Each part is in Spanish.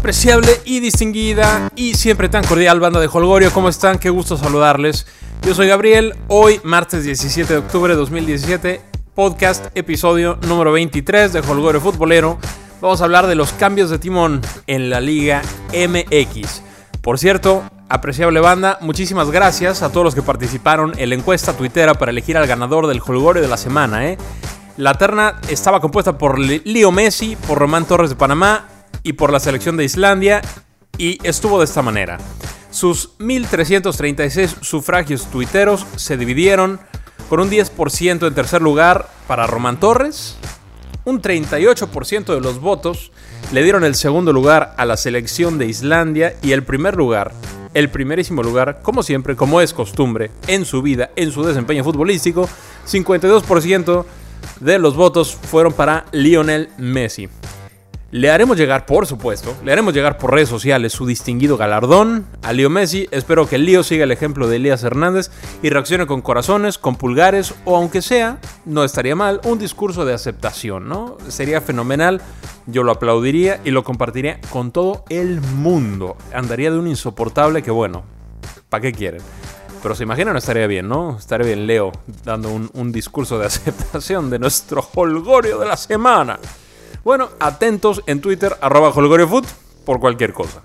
Apreciable y distinguida y siempre tan cordial banda de Holgorio, ¿cómo están? Qué gusto saludarles. Yo soy Gabriel, hoy martes 17 de octubre de 2017, podcast episodio número 23 de Holgorio Futbolero. Vamos a hablar de los cambios de timón en la Liga MX. Por cierto, apreciable banda, muchísimas gracias a todos los que participaron en la encuesta tuitera para elegir al ganador del Holgorio de la semana. ¿eh? La terna estaba compuesta por Leo Messi, por Román Torres de Panamá y por la selección de Islandia y estuvo de esta manera. Sus 1.336 sufragios tuiteros se dividieron con un 10% en tercer lugar para Román Torres, un 38% de los votos le dieron el segundo lugar a la selección de Islandia y el primer lugar, el primerísimo lugar, como siempre, como es costumbre en su vida, en su desempeño futbolístico, 52% de los votos fueron para Lionel Messi. Le haremos llegar, por supuesto, le haremos llegar por redes sociales su distinguido galardón a Leo Messi. Espero que Leo siga el ejemplo de Elías Hernández y reaccione con corazones, con pulgares o aunque sea, no estaría mal, un discurso de aceptación, ¿no? Sería fenomenal, yo lo aplaudiría y lo compartiría con todo el mundo. Andaría de un insoportable que bueno, ¿para qué quieren? Pero se imaginan, estaría bien, ¿no? Estaría bien Leo dando un, un discurso de aceptación de nuestro holgorio de la semana. Bueno, atentos en Twitter, arroba holgoriofoot, por cualquier cosa.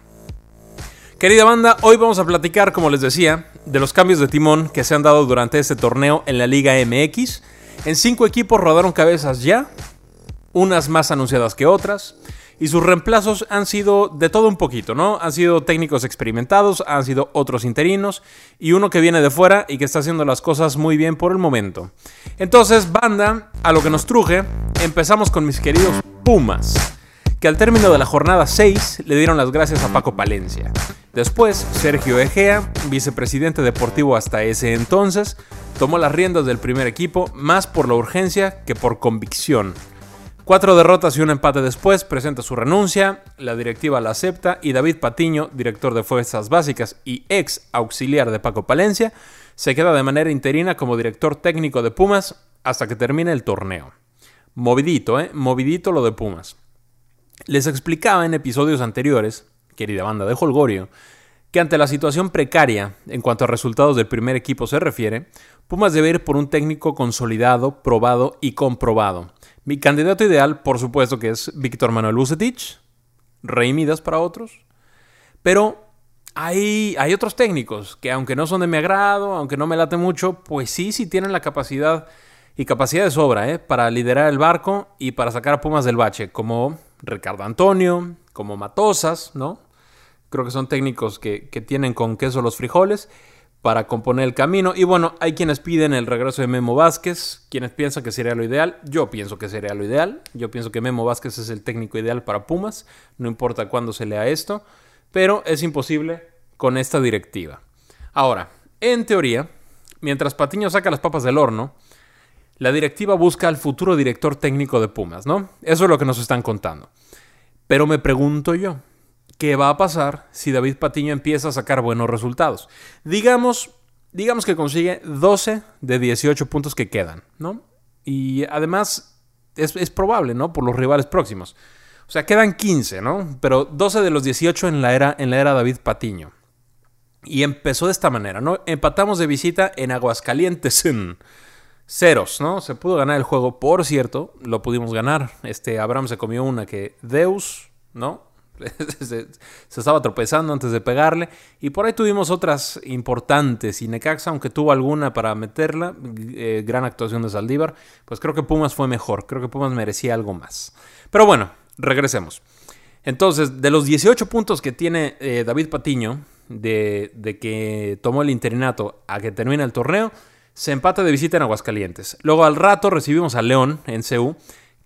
Querida banda, hoy vamos a platicar, como les decía, de los cambios de timón que se han dado durante este torneo en la Liga MX. En cinco equipos rodaron cabezas ya, unas más anunciadas que otras, y sus reemplazos han sido de todo un poquito, ¿no? Han sido técnicos experimentados, han sido otros interinos, y uno que viene de fuera y que está haciendo las cosas muy bien por el momento. Entonces, banda, a lo que nos truje, empezamos con mis queridos Pumas, que al término de la jornada 6 le dieron las gracias a Paco Palencia. Después, Sergio Egea, vicepresidente deportivo hasta ese entonces, tomó las riendas del primer equipo más por la urgencia que por convicción. Cuatro derrotas y un empate después, presenta su renuncia, la directiva la acepta y David Patiño, director de Fuerzas Básicas y ex auxiliar de Paco Palencia, se queda de manera interina como director técnico de Pumas hasta que termine el torneo. Movidito, ¿eh? Movidito lo de Pumas. Les explicaba en episodios anteriores, querida banda de Holgorio, que ante la situación precaria en cuanto a resultados del primer equipo se refiere, Pumas debe ir por un técnico consolidado, probado y comprobado. Mi candidato ideal, por supuesto, que es Víctor Manuel Bucetich, Rey Midas para otros, pero hay, hay otros técnicos que aunque no son de mi agrado, aunque no me late mucho, pues sí, sí tienen la capacidad y capacidad de sobra ¿eh? para liderar el barco y para sacar a Pumas del bache, como Ricardo Antonio, como Matosas, ¿no? Creo que son técnicos que, tienen con queso los frijoles para componer el camino. Y bueno, hay quienes piden el regreso de Memo Vázquez, quienes piensan que sería lo ideal. Yo pienso que sería lo ideal. Yo pienso que Memo Vázquez es el técnico ideal para Pumas, no importa cuándo se lea esto, pero es imposible con esta directiva. Ahora, en teoría, mientras Patiño saca las papas del horno, la directiva busca al futuro director técnico de Pumas, ¿no? Eso es lo que nos están contando. Pero me pregunto yo, ¿qué va a pasar si David Patiño empieza a sacar buenos resultados? Digamos, digamos que consigue 12 de 18 puntos que quedan, ¿no? Y además es, probable, ¿no? Por los rivales próximos. O sea, quedan 15, ¿no? Pero 12 de los 18 en la era, en la era David Patiño. Y empezó de esta manera, ¿no? Empatamos de visita en Aguascalientes ceros, ¿no? Se pudo ganar el juego, por cierto, lo pudimos ganar. Este Abraham se comió una que Deus, ¿no? se, estaba tropezando antes de pegarle. Y por ahí tuvimos otras importantes. Y Necaxa, aunque tuvo alguna para meterla, eh, gran actuación de Saldívar, pues creo que Pumas fue mejor. Creo que Pumas merecía algo más. Pero bueno, regresemos. Entonces, de los 18 puntos que tiene eh, David Patiño, de, de que tomó el interinato a que termine el torneo, se empata de visita en Aguascalientes. Luego al rato recibimos a León en CU,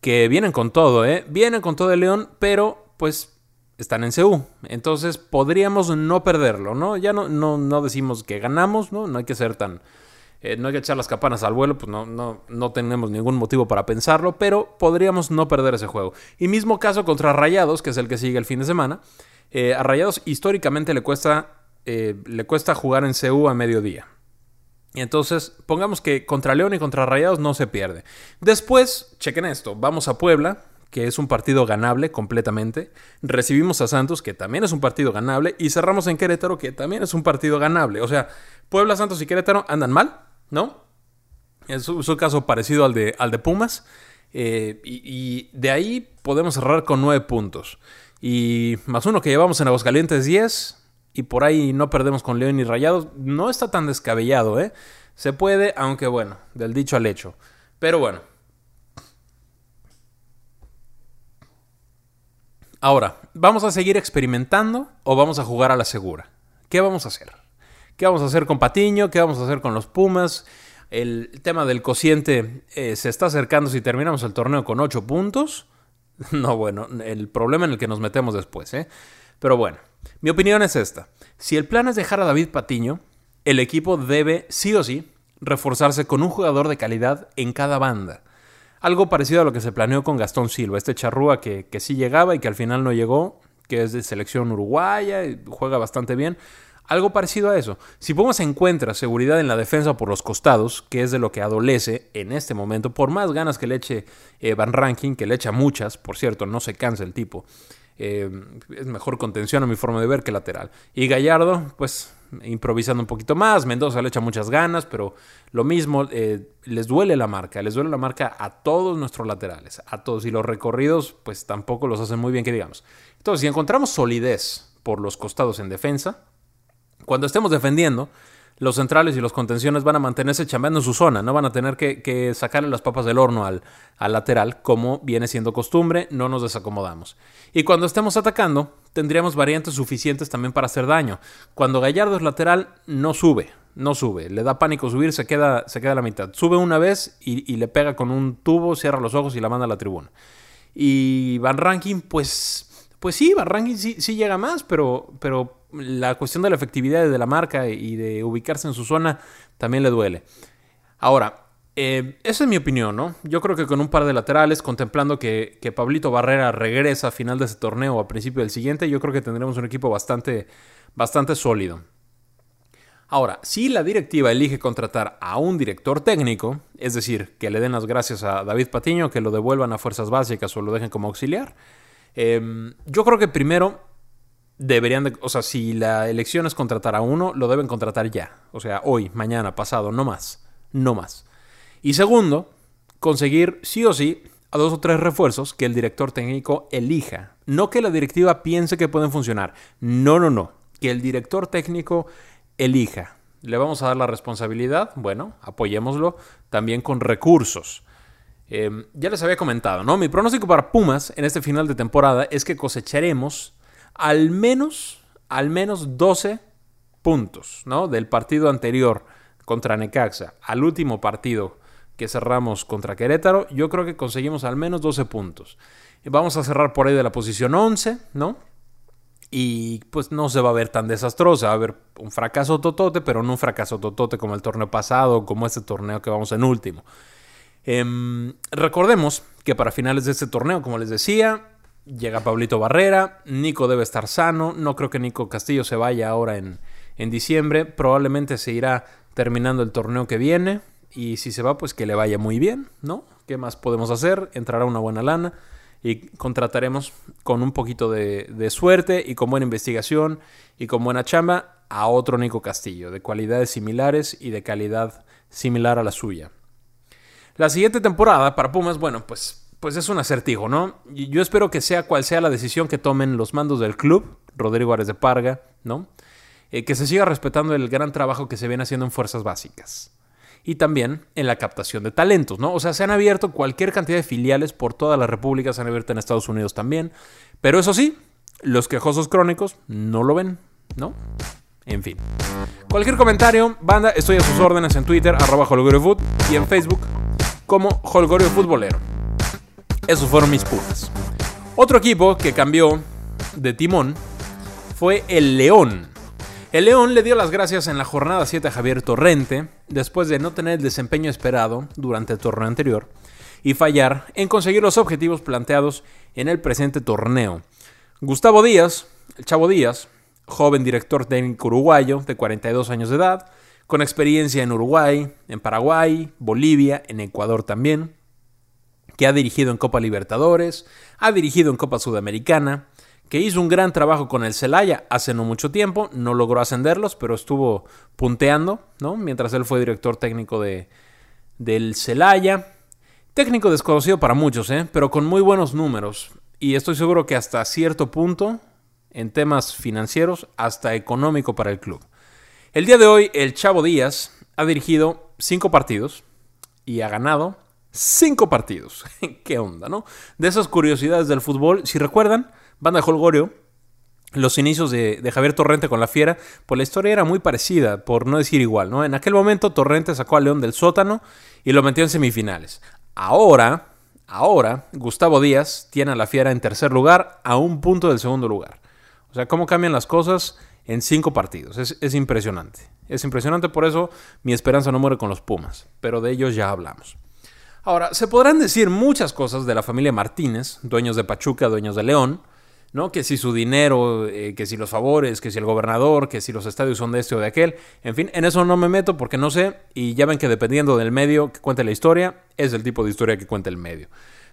que vienen con todo, ¿eh? Vienen con todo el León, pero pues están en CU. Entonces podríamos no perderlo, ¿no? Ya no, no, decimos que ganamos, ¿no? No hay que ser tan... Eh, no hay que echar las campanas al vuelo, pues no, no, no tenemos ningún motivo para pensarlo, pero podríamos no perder ese juego. Y mismo caso contra Rayados, que es el que sigue el fin de semana. Eh, a Rayados históricamente le cuesta, eh, le cuesta jugar en CU a mediodía. Y entonces, pongamos que contra León y contra Rayados no se pierde. Después, chequen esto, vamos a Puebla, que es un partido ganable completamente. Recibimos a Santos, que también es un partido ganable. Y cerramos en Querétaro, que también es un partido ganable. O sea, Puebla, Santos y Querétaro andan mal, ¿no? Es, un caso parecido al de, al de Pumas. Eh, y, y, de ahí podemos cerrar con nueve puntos. Y más uno que llevamos en Aguascalientes 10. Y por ahí no perdemos con León y Rayados. No está tan descabellado, ¿eh? Se puede, aunque bueno, del dicho al hecho. Pero bueno, Ahora, ¿vamos a seguir experimentando o vamos a jugar a la segura? ¿Qué vamos a hacer? ¿Qué vamos a hacer con Patiño? ¿Qué vamos a hacer con los Pumas? El tema del cociente eh, se está acercando si terminamos el torneo con 8 puntos. No, bueno, el problema en el que nos metemos después, ¿eh? Pero bueno, mi opinión es esta. Si el plan es dejar a David Patiño, el equipo debe, sí o sí, reforzarse con un jugador de calidad en cada banda. Algo parecido a lo que se planeó con Gastón Silva, este charrúa que, que sí llegaba y que al final no llegó, que es de selección uruguaya, y juega bastante bien. Algo parecido a eso. Si Pumas encuentra seguridad en la defensa por los costados, que es de lo que adolece en este momento, por más ganas que le eche eh, Van Ranking, que le echa muchas, por cierto, no se cansa el tipo. Eh, es mejor contención a mi forma de ver que lateral. Y Gallardo, pues improvisando un poquito más. Mendoza le echa muchas ganas, pero lo mismo, eh, les duele la marca, les duele la marca a todos nuestros laterales, a todos. Y los recorridos, pues tampoco los hacen muy bien, que digamos. Entonces, si encontramos solidez por los costados en defensa, cuando estemos defendiendo, los centrales y los contenciones van a mantenerse chambeando en su zona, no van a tener que, sacarle las papas del horno al, al, lateral, como viene siendo costumbre, no nos desacomodamos. Y cuando estemos atacando, tendríamos variantes suficientes también para hacer daño. Cuando Gallardo es lateral, no sube, no sube, le da pánico subir, se queda, se queda a la mitad. Sube una vez y, le pega con un tubo, cierra los ojos y la manda a la tribuna. Y Van pues, pues sí, Van sí, sí llega más, pero, pero la cuestión de la efectividad de la marca y de ubicarse en su zona también le duele. Ahora, eh, esa es mi opinión, ¿no? Yo creo que con un par de laterales, contemplando que, Pablito Barrera regresa a final de ese torneo o a principio del siguiente, yo creo que tendremos un equipo bastante, bastante sólido. Ahora, si la directiva elige contratar a un director técnico, es decir, que le den las gracias a David Patiño, que lo devuelvan a fuerzas básicas o lo dejen como auxiliar, eh, yo creo que primero deberían de, o sea, si la elección es contratar a uno, lo deben contratar ya. O sea, hoy, mañana, pasado, no más. No más. Y segundo, conseguir sí o sí a dos o tres refuerzos que el director técnico elija. No que la directiva piense que pueden funcionar. No, no, no. Que el director técnico elija. ¿Le vamos a dar la responsabilidad? Bueno, apoyémoslo también con recursos. Em, ya les había comentado, ¿no? Mi pronóstico para Pumas en este final de temporada es que cosecharemos al menos, al menos 12 puntos, ¿no? Del partido anterior contra Necaxa al último partido que cerramos contra Querétaro, yo creo que conseguimos al menos 12 puntos. Vamos a cerrar por ahí de la posición 11, ¿no? Y pues no se va a ver tan desastrosa, va a haber un fracaso totote, pero no un fracaso totote como el torneo pasado, como este torneo que vamos en último. Em, recordemos que para finales de este torneo, como les decía, llega Pablito Barrera, Nico debe estar sano, no creo que Nico Castillo se vaya ahora en, en diciembre, probablemente se irá terminando el torneo que viene y si se va pues que le vaya muy bien, ¿no? ¿Qué más podemos hacer? Entrará una buena lana y contrataremos con un poquito de, de suerte y con buena investigación y con buena chamba a otro Nico Castillo, de cualidades similares y de calidad similar a la suya. La siguiente temporada para Pumas, bueno, pues pues es un acertijo, ¿no? Yo espero que sea cual sea la decisión que tomen los mandos del club, Rodrigo Ares de Parga, ¿no? Eh, que se siga respetando el gran trabajo que se viene haciendo en fuerzas básicas. Y también en la captación de talentos, ¿no? O sea, se han abierto cualquier cantidad de filiales por toda la República, se han abierto en Estados Unidos también. Pero eso sí, los quejosos crónicos no lo ven, ¿no? En fin. Cualquier comentario, banda, estoy a sus órdenes en Twitter, arroba y en Facebook como Holgorio Futbolero. Esos fueron mis Pumas. Otro equipo que cambió de timón fue el León. El León le dio las gracias en la jornada 7 a Javier Torrente, después de no tener el desempeño esperado durante el torneo anterior y fallar en conseguir los objetivos planteados en el presente torneo. Gustavo Díaz, el Chavo Díaz, joven director técnico uruguayo de 42 años de edad, con experiencia en Uruguay, en Paraguay, Bolivia, en Ecuador también, que ha dirigido en Copa Libertadores, ha dirigido en Copa Sudamericana, que hizo un gran trabajo con el Celaya hace no mucho tiempo, no logró ascenderlos, pero estuvo punteando, ¿no? Mientras él fue director técnico de, del Celaya. Técnico desconocido para muchos, ¿eh? pero con muy buenos números. Y estoy seguro que hasta cierto punto, en temas financieros, hasta económico para el club. El día de hoy, el Chavo Díaz ha dirigido cinco partidos y ha ganado cinco partidos. ¿Qué onda, no? De esas curiosidades del fútbol, si recuerdan, Banda Holgorio, los inicios de, Javier Torrente con la Fiera, pues la historia era muy parecida, por no decir igual, ¿no? En aquel momento Torrente sacó a León del sótano y lo metió en semifinales. Ahora, ahora, Gustavo Díaz tiene a la Fiera en tercer lugar a un punto del segundo lugar. O sea, cómo cambian las cosas en cinco partidos. Es impresionante. Es impresionante, por eso mi esperanza no muere con los Pumas, pero de ellos ya hablamos. Ahora, se podrán decir muchas cosas de la familia Martínez, dueños de Pachuca, dueños de León, ¿no? Que si su dinero, eh, que si los favores, que si el gobernador, que si los estadios son de este o de aquel. En fin, en eso no me meto porque no sé. Y ya ven que dependiendo del medio que cuente la historia, es el tipo de historia que cuenta el medio.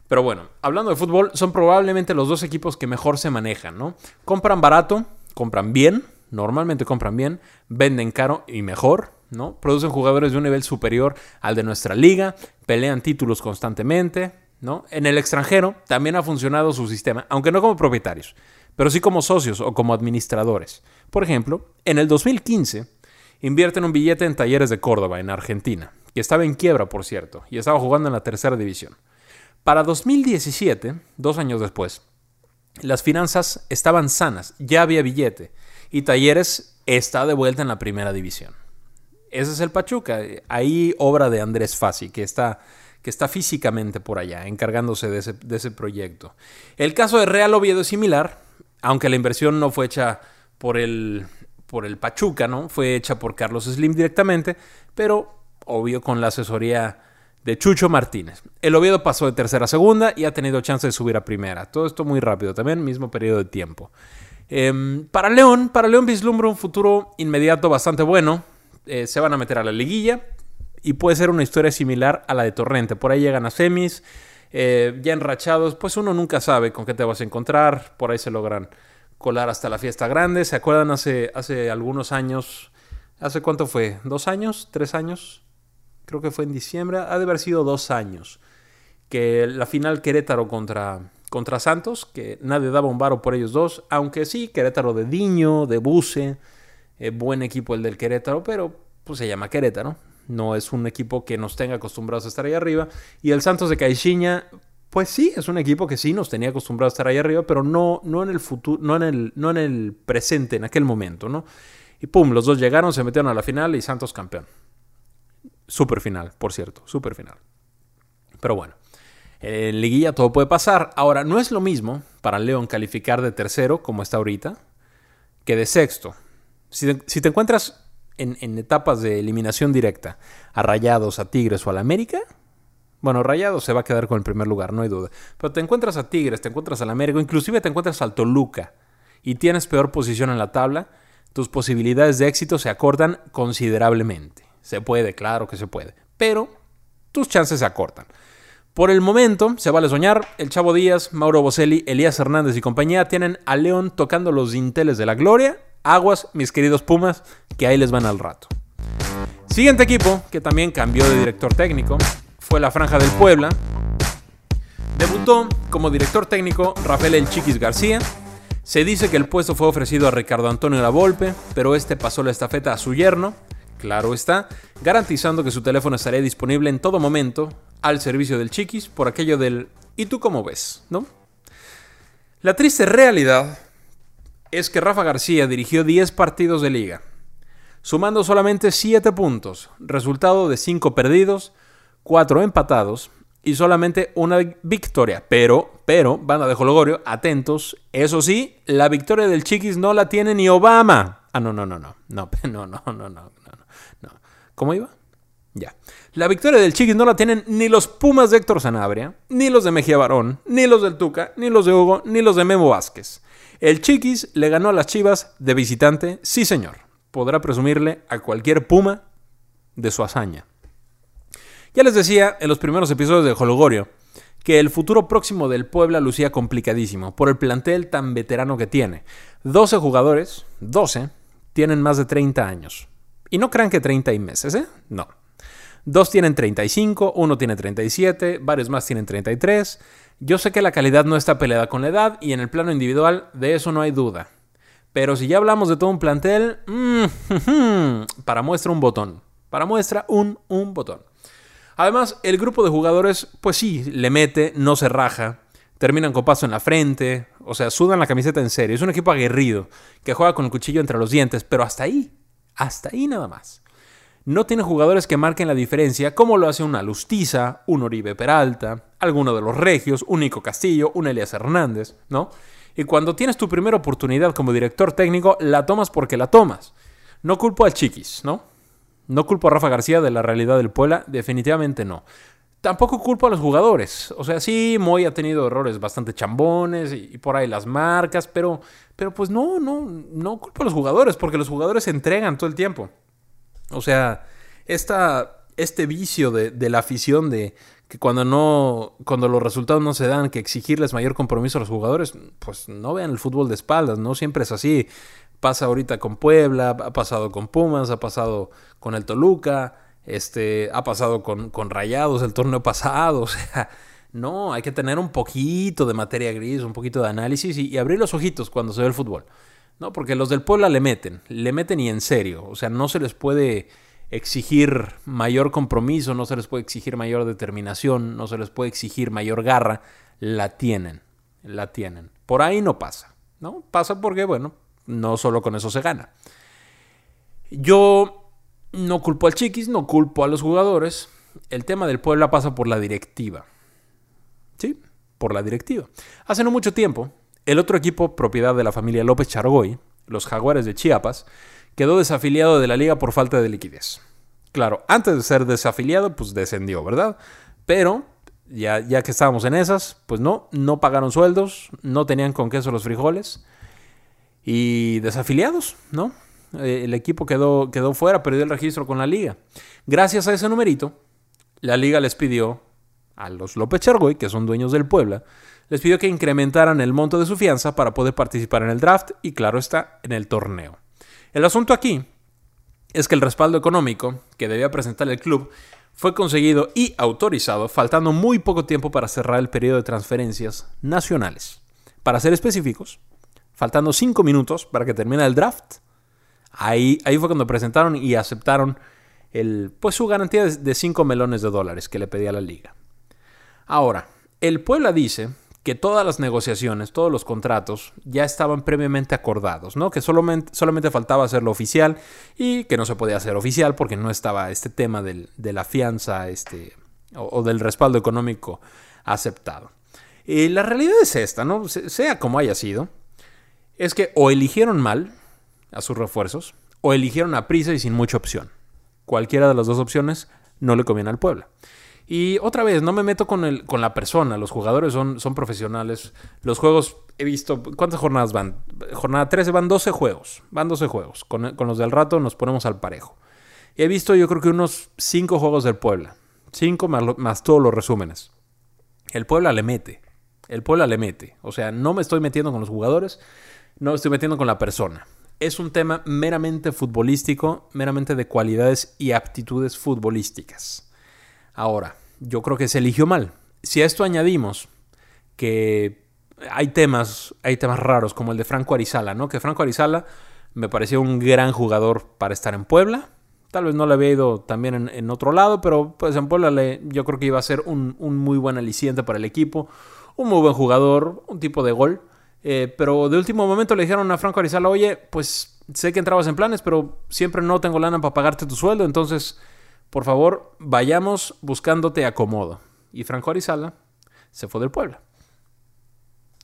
Pero bueno, hablando de fútbol, son probablemente los dos equipos que mejor se manejan, ¿no? Compran barato, compran bien, normalmente compran bien, venden caro y mejor, ¿no? Producen jugadores de un nivel superior al de nuestra liga, pelean títulos constantemente, en el extranjero también ha funcionado su sistema, aunque no como propietarios, pero sí como socios o como administradores. Por ejemplo, en el 2015 invierten un billete en Talleres de Córdoba, en Argentina, que estaba en quiebra, por cierto, y estaba jugando en la tercera división. Para 2017, dos años después, las finanzas estaban sanas, ya había billete, y Talleres está de vuelta en la primera división. Ese es el Pachuca, ahí obra de Andrés Fassi, que está que está físicamente por allá, encargándose de ese, proyecto. El caso de Real Oviedo es similar, aunque la inversión no fue hecha por el, por el Pachuca, ¿no? Fue hecha por Carlos Slim directamente, pero obvio con la asesoría de Chucho Martínez. El Oviedo pasó de tercera a segunda y ha tenido chance de subir a primera. Todo esto muy rápido también, mismo periodo de tiempo. Em, para León, para León vislumbra un futuro inmediato bastante bueno. Eh, se van a meter a la liguilla, y puede ser una historia similar a la de Torrente. Por ahí llegan a semis, eh, ya enrachados, pues uno nunca sabe con qué te vas a encontrar, por ahí se logran colar hasta la fiesta grande. ¿Se acuerdan hace, hace algunos años? ¿Hace cuánto fue? ¿Dos años? ¿Tres años? Creo que fue en diciembre. Ha de haber sido dos años. Que la final Querétaro contra, contra Santos, que nadie daba un varo por ellos dos, aunque sí, Querétaro de Diño, de Buse, eh, buen equipo el del Querétaro, pero pues se llama Querétaro. No es un equipo que nos tenga acostumbrados a estar ahí arriba. Y el Santos de Caixinha, pues sí, es un equipo que sí nos tenía acostumbrados a estar ahí arriba, pero no, no en el futuro, no en el, no en el presente, en aquel momento, ¿no? Y pum, los dos llegaron, se metieron a la final y Santos campeón. Super final, por cierto, super final. Pero bueno, en liguilla todo puede pasar. Ahora, no es lo mismo para León calificar de tercero, como está ahorita, que de sexto. Si te encuentras en, etapas de eliminación directa a Rayados, a Tigres o al América, bueno, Rayados se va a quedar con el primer lugar, no hay duda. Pero te encuentras a Tigres, te encuentras al América, inclusive te encuentras al Toluca y tienes peor posición en la tabla, tus posibilidades de éxito se acortan considerablemente. Se puede, claro que se puede, pero tus chances se acortan. Por el momento, se vale soñar, el Chavo Díaz, Mauro Boselli, Elías Hernández y compañía tienen a León tocando los dinteles de la gloria Aguas, mis queridos Pumas, que ahí les van al rato. Siguiente equipo, que también cambió de director técnico, fue la Franja del Puebla. Debutó como director técnico Rafael El Chiquis García. Se dice que el puesto fue ofrecido a Ricardo Antonio Lavolpe, pero este pasó la estafeta a su yerno, claro está, garantizando que su teléfono estaría disponible en todo momento al servicio del Chiquis por aquello del ¿y tú cómo ves? ¿No? La triste realidad es que Rafa García dirigió 10 partidos de liga, sumando solamente 7 puntos, resultado de 5 perdidos, 4 empatados y solamente una victoria. Pero, pero, banda de Jologorio, atentos, eso sí, la victoria del Chiquis no la tiene ni Obama. Ah, no, no, no, no, no, no, no, no, no, no. ¿Cómo iba? Ya. La victoria del Chiquis no la tienen ni los Pumas de Héctor Sanabria, ni los de Mejía Barón, ni los del Tuca, ni los de Hugo, ni los de Memo Vázquez. El Chiquis le ganó a las Chivas de visitante, sí señor. Podrá presumirle a cualquier Puma de su hazaña. Ya les decía en los primeros episodios de Hologorio que el futuro próximo del Puebla lucía complicadísimo por el plantel tan veterano que tiene. 12 jugadores, 12, tienen más de 30 años. Y no crean que 30 y meses, ¿eh? No. Dos tienen 35, uno tiene 37, varios más tienen 33. Yo sé que la calidad no está peleada con la edad y en el plano individual de eso no hay duda. Pero si ya hablamos de todo un plantel, mm, para muestra un botón. Para muestra un, un botón. Además, el grupo de jugadores, pues sí, le mete, no se raja, terminan con paso en la frente, o sea, sudan la camiseta en serio. Es un equipo aguerrido, que juega con el cuchillo entre los dientes, pero hasta ahí, hasta ahí nada más. No tiene jugadores que marquen la diferencia, como lo hace una Lustiza, un Oribe Peralta, alguno de los Regios, un Nico Castillo, un Elias Hernández, ¿no? Y cuando tienes tu primera oportunidad como director técnico, la tomas porque la tomas. No culpo al Chiquis, ¿no? No culpo a Rafa García de la realidad del Puebla, definitivamente no. Tampoco culpo a los jugadores. O sea, sí, Moy ha tenido errores bastante chambones y, por ahí las marcas, pero, pero pues no, no, no culpo a los jugadores, porque los jugadores se entregan todo el tiempo. O sea, esta, este vicio de, de la afición de que cuando no, cuando los resultados no se dan, que exigirles mayor compromiso a los jugadores, pues no vean el fútbol de espaldas, no siempre es así. Pasa ahorita con Puebla, ha pasado con Pumas, ha pasado con el Toluca, este, ha pasado con, con Rayados el torneo pasado. O sea, no, hay que tener un poquito de materia gris, un poquito de análisis y, abrir los ojitos cuando se ve el fútbol. No, porque los del Puebla le meten, le meten y en serio. O sea, no se les puede exigir mayor compromiso, no se les puede exigir mayor determinación, no se les puede exigir mayor garra. La tienen, la tienen. Por ahí no pasa, ¿no? Pasa porque, bueno, no solo con eso se gana. Yo no culpo al Chiquis, no culpo a los jugadores. El tema del Puebla pasa por la directiva. ¿Sí? Por la directiva. Hace no mucho tiempo, el otro equipo propiedad de la familia López Chargoy, los Jaguares de Chiapas, quedó desafiliado de la liga por falta de liquidez. Claro, antes de ser desafiliado, pues descendió, ¿verdad? Pero ya, ya que estábamos en esas, pues no, no pagaron sueldos, no tenían con queso los frijoles y desafiliados, ¿no? Eh, el equipo quedó, quedó fuera, perdió el registro con la liga. Gracias a ese numerito, la liga les pidió a los López Chargoy, que son dueños del Puebla, les pidió que incrementaran el monto de su fianza para poder participar en el draft y, claro está, en el torneo. El asunto aquí es que el respaldo económico que debía presentar el club fue conseguido y autorizado faltando muy poco tiempo para cerrar el periodo de transferencias nacionales. Para ser específicos, faltando cinco minutos para que termine el draft, ahí, ahí fue cuando presentaron y aceptaron el, pues su garantía de 5 melones de dólares que le pedía la liga. Ahora, el Puebla dice que todas las negociaciones, todos los contratos ya estaban previamente acordados, ¿no? Que solamente, solamente faltaba hacerlo oficial y que no se podía hacer oficial porque no estaba este tema de la fianza este, o, del respaldo económico aceptado. Y la realidad es esta, ¿no? Sea como haya sido, es que o eligieron mal a sus refuerzos o eligieron a prisa y sin mucha opción. Cualquiera de las dos opciones no le conviene al Puebla. Y otra vez, no me meto con, el, con la persona, los jugadores son, son profesionales. Los juegos, he visto, ¿cuántas jornadas van? Jornada 13 van 12 juegos, van 12 juegos. Con, con los del rato nos ponemos al parejo. He visto yo creo que unos 5 juegos del Puebla. 5 más, más todos los resúmenes. El Puebla le mete. El Puebla le mete. O sea, no me estoy metiendo con los jugadores, no me estoy metiendo con la persona. Es un tema meramente futbolístico, meramente de cualidades y aptitudes futbolísticas. Ahora, yo creo que se eligió mal. Si a esto añadimos que hay temas, hay temas raros como el de Franco Arizala, ¿no? Que Franco Arizala me pareció un gran jugador para estar en Puebla. Tal vez no le había ido también en, otro lado, pero pues en Puebla le, yo creo que iba a ser un, muy buen aliciente para el equipo. Un muy buen jugador, un tipo de gol. Eh, pero de último momento le dijeron a Franco Arizala, oye, pues sé que entrabas en planes, pero siempre no tengo lana para pagarte tu sueldo, entonces, por favor, vayamos buscándote acomodo. Y Franco Arizala se fue del pueblo.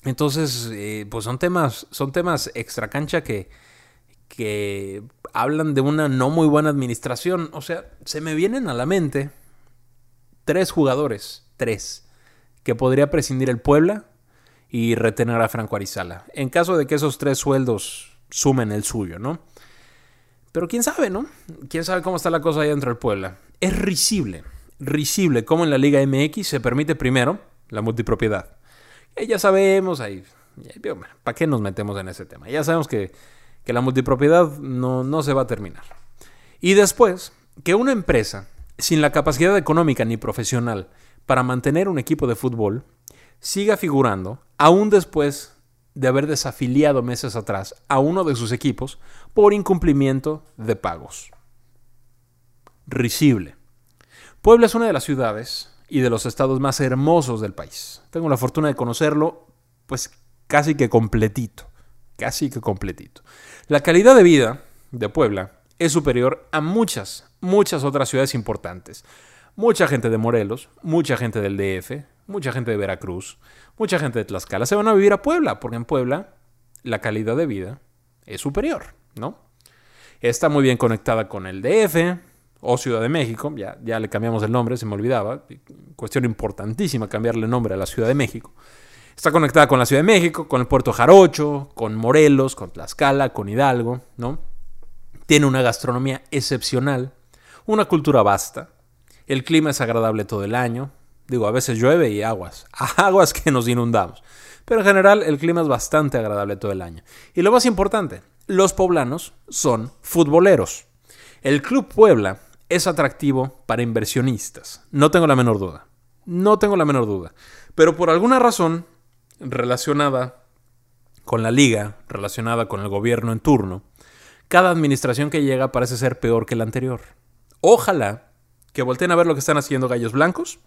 Entonces, eh, pues son temas, son temas extra cancha que, que hablan de una no muy buena administración. O sea, se me vienen a la mente tres jugadores, tres, que podría prescindir el Puebla y retener a Franco Arizala. En caso de que esos tres sueldos sumen el suyo, ¿no? Pero quién sabe, ¿no? Quién sabe cómo está la cosa ahí dentro del Puebla. Es risible, risible cómo en la Liga MX se permite primero, la multipropiedad. Y ya sabemos, ahí, ¿para qué nos metemos en ese tema? Ya sabemos que, que la multipropiedad no, no se va a terminar. Y después, que una empresa sin la capacidad económica ni profesional para mantener un equipo de fútbol siga figurando, aún después de haber desafiliado meses atrás a uno de sus equipos por incumplimiento de pagos. Risible. Puebla es una de las ciudades y de los estados más hermosos del país. Tengo la fortuna de conocerlo, pues casi que completito, casi que completito. La calidad de vida de Puebla es superior a muchas, muchas otras ciudades importantes. Mucha gente de Morelos, mucha gente del DF, mucha gente de Veracruz, mucha gente de Tlaxcala se van a vivir a Puebla, porque en Puebla la calidad de vida es superior, ¿no? Está muy bien conectada con el DF o Ciudad de México, ya, ya le cambiamos el nombre, se me olvidaba, cuestión importantísima cambiarle el nombre a la Ciudad de México. Está conectada con la Ciudad de México, con el puerto Jarocho, con Morelos, con Tlaxcala, con Hidalgo, ¿no? Tiene una gastronomía excepcional, una cultura vasta, el clima es agradable todo el año, digo, a veces llueve y aguas, aguas que nos inundamos, pero en general el clima es bastante agradable todo el año. Y lo más importante, los poblanos son futboleros. El Club Puebla es atractivo para inversionistas, no tengo la menor duda, no tengo la menor duda, pero por alguna razón relacionada con la liga, relacionada con el gobierno en turno, cada administración que llega parece ser peor que la anterior. Ojalá que volteen a ver lo que están haciendo Gallos Blancos.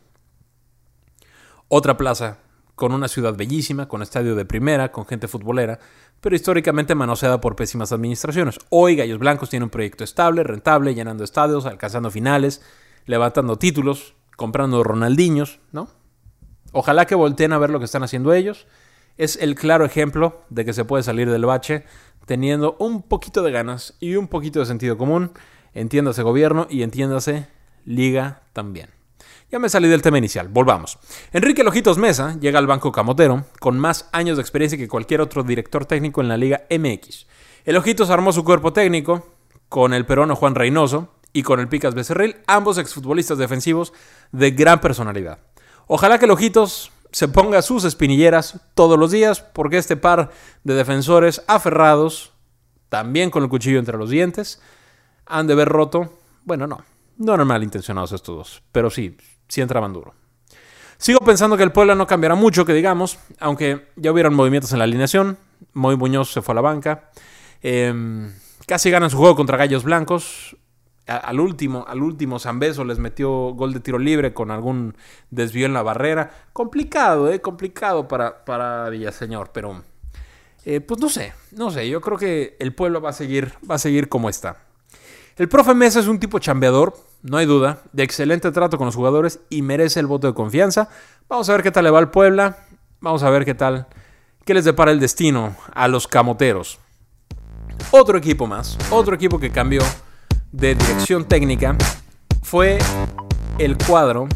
Otra plaza con una ciudad bellísima, con estadio de primera, con gente futbolera, pero históricamente manoseada por pésimas administraciones. Hoy Gallos Blancos tiene un proyecto estable, rentable, llenando estadios, alcanzando finales, levantando títulos, comprando Ronaldinhos, ¿no? Ojalá que volteen a ver lo que están haciendo ellos. Es el claro ejemplo de que se puede salir del bache teniendo un poquito de ganas y un poquito de sentido común, entiéndase gobierno y entiéndase liga también. Ya me salí del tema inicial, volvamos. Enrique Lojitos Mesa llega al Banco Camotero con más años de experiencia que cualquier otro director técnico en la Liga MX. El Ojitos armó su cuerpo técnico con el peruano Juan Reynoso y con el Picas Becerril, ambos exfutbolistas defensivos de gran personalidad. Ojalá que el Ojitos se ponga sus espinilleras todos los días, porque este par de defensores aferrados, también con el cuchillo entre los dientes, han de ver roto. Bueno, no, no eran malintencionados estos dos, pero sí, sí entraban duro. Sigo pensando que el Puebla no cambiará mucho, que digamos, aunque ya hubieron movimientos en la alineación. Moy Muñoz se fue a la banca. Em, casi ganan su juego contra Gallos Blancos al último, al último Zambeso les metió gol de tiro libre con algún desvío en la barrera. Complicado, ¿eh? Complicado para, para Villaseñor, pero eh, pues no sé, no sé, yo creo que el pueblo va a seguir, va a seguir como está. El profe Mesa es un tipo chambeador, no hay duda, de excelente trato con los jugadores y merece el voto de confianza. Vamos a ver qué tal le va al Puebla, vamos a ver qué tal, qué les depara el destino a los camoteros. Otro equipo más, otro equipo que cambió de dirección técnica fue el cuadro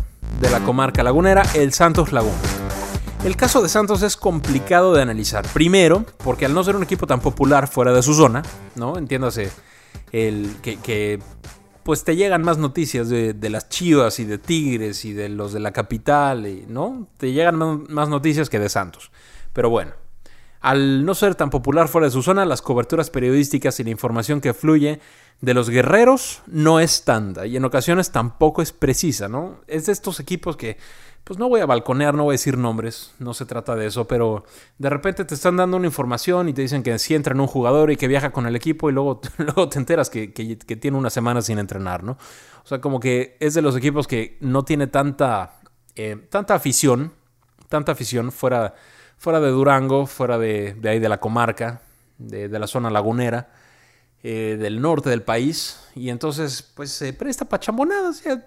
de la comarca lagunera, el Santos Laguna. El caso de Santos es complicado de analizar. Primero, porque al no ser un equipo tan popular fuera de su zona, ¿no? Entiéndase, el, que, pues te llegan más noticias de, las Chivas y de Tigres y de los de la capital, ¿no? Te llegan más noticias que de Santos. Pero bueno, al no ser tan popular fuera de su zona, las coberturas periodísticas y la información que fluye de los guerreros no es tanta y en ocasiones tampoco es precisa, ¿no? Es de estos equipos que, pues no voy a balconear, no voy a decir nombres, no se trata de eso, pero de repente te están dando una información y te dicen que si entra en un jugador y que viaja con el equipo y luego, luego te enteras que, tiene una semana sin entrenar, ¿no? O sea, como que es de los equipos que no tiene tanta, eh, tanta afición, tanta afición fuera fuera de Durango, fuera de, ahí de la comarca, de, la zona lagunera, eh, del norte del país. Y entonces, pues se presta para.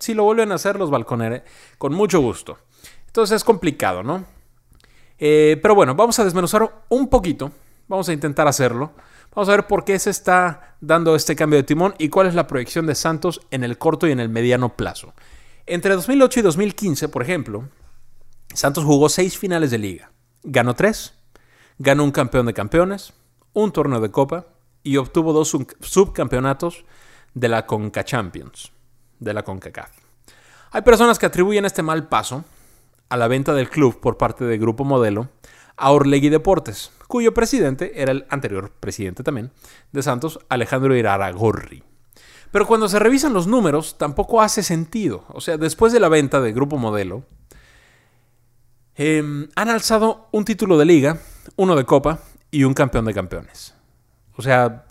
Si lo vuelven a hacer, los balconeros, con mucho gusto. Entonces es complicado, ¿no? Eh, pero bueno, vamos a desmenuzar un poquito. Vamos a intentar hacerlo. Vamos a ver por qué se está dando este cambio de timón y cuál es la proyección de Santos en el corto y en el mediano plazo. Entre 2008 y 2015, por ejemplo, Santos jugó seis finales de liga. Ganó tres, ganó un campeón de campeones, un torneo de copa y obtuvo dos subcampeonatos de la Conca Champions, de la CONCACAF. Hay personas que atribuyen este mal paso a la venta del club por parte de Grupo Modelo a Orlegui Deportes, cuyo presidente era el anterior presidente también de Santos, Alejandro Iraragorri. Pero cuando se revisan los números, tampoco hace sentido. O sea, después de la venta de Grupo Modelo, em, han alzado un título de liga, uno de copa y un campeón de campeones. O sea,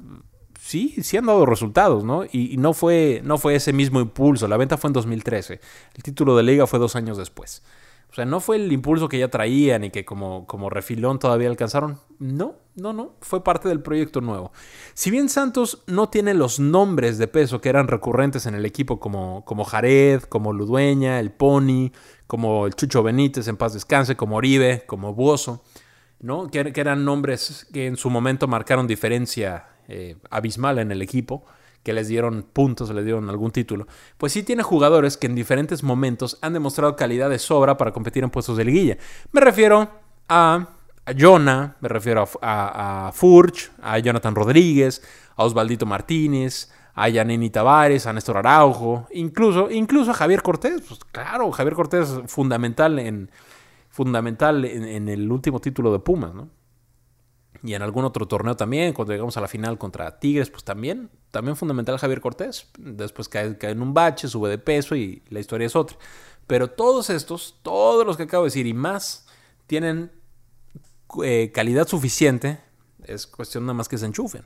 sí, sí han dado resultados, ¿no? Y, no, fue, no fue ese mismo impulso. La venta fue en 2013. El título de liga fue dos años después. O sea, no fue el impulso que ya traían y que como, como refilón todavía alcanzaron. No, no, no. Fue parte del proyecto nuevo. Si bien Santos no tiene los nombres de peso que eran recurrentes en el equipo como, como Jared, como Ludueña, el Pony, como el Chucho Benítez en paz descanse, como Oribe, como Buoso, ¿no? Que, eran nombres que en su momento marcaron diferencia eh, abismal en el equipo que les dieron puntos, les dieron algún título, pues sí tiene jugadores que en diferentes momentos han demostrado calidad de sobra para competir en puestos de liguilla. Me refiero a, a Jonah, me refiero a, a, Furch, a Jonathan Rodríguez, a Osvaldito Martínez, a Yanini Tavares, a Néstor Araujo, incluso, incluso a Javier Cortés. Pues claro, Javier Cortés fundamental en, fundamental en, en el último título de Pumas, ¿no? Y en algún otro torneo también, cuando llegamos a la final contra Tigres, pues también, también fundamental Javier Cortés. Después cae, en un bache, sube de peso y la historia es otra. Pero todos estos, todos los que acabo de decir y más, tienen eh, calidad suficiente. Es cuestión nada más que se enchufen.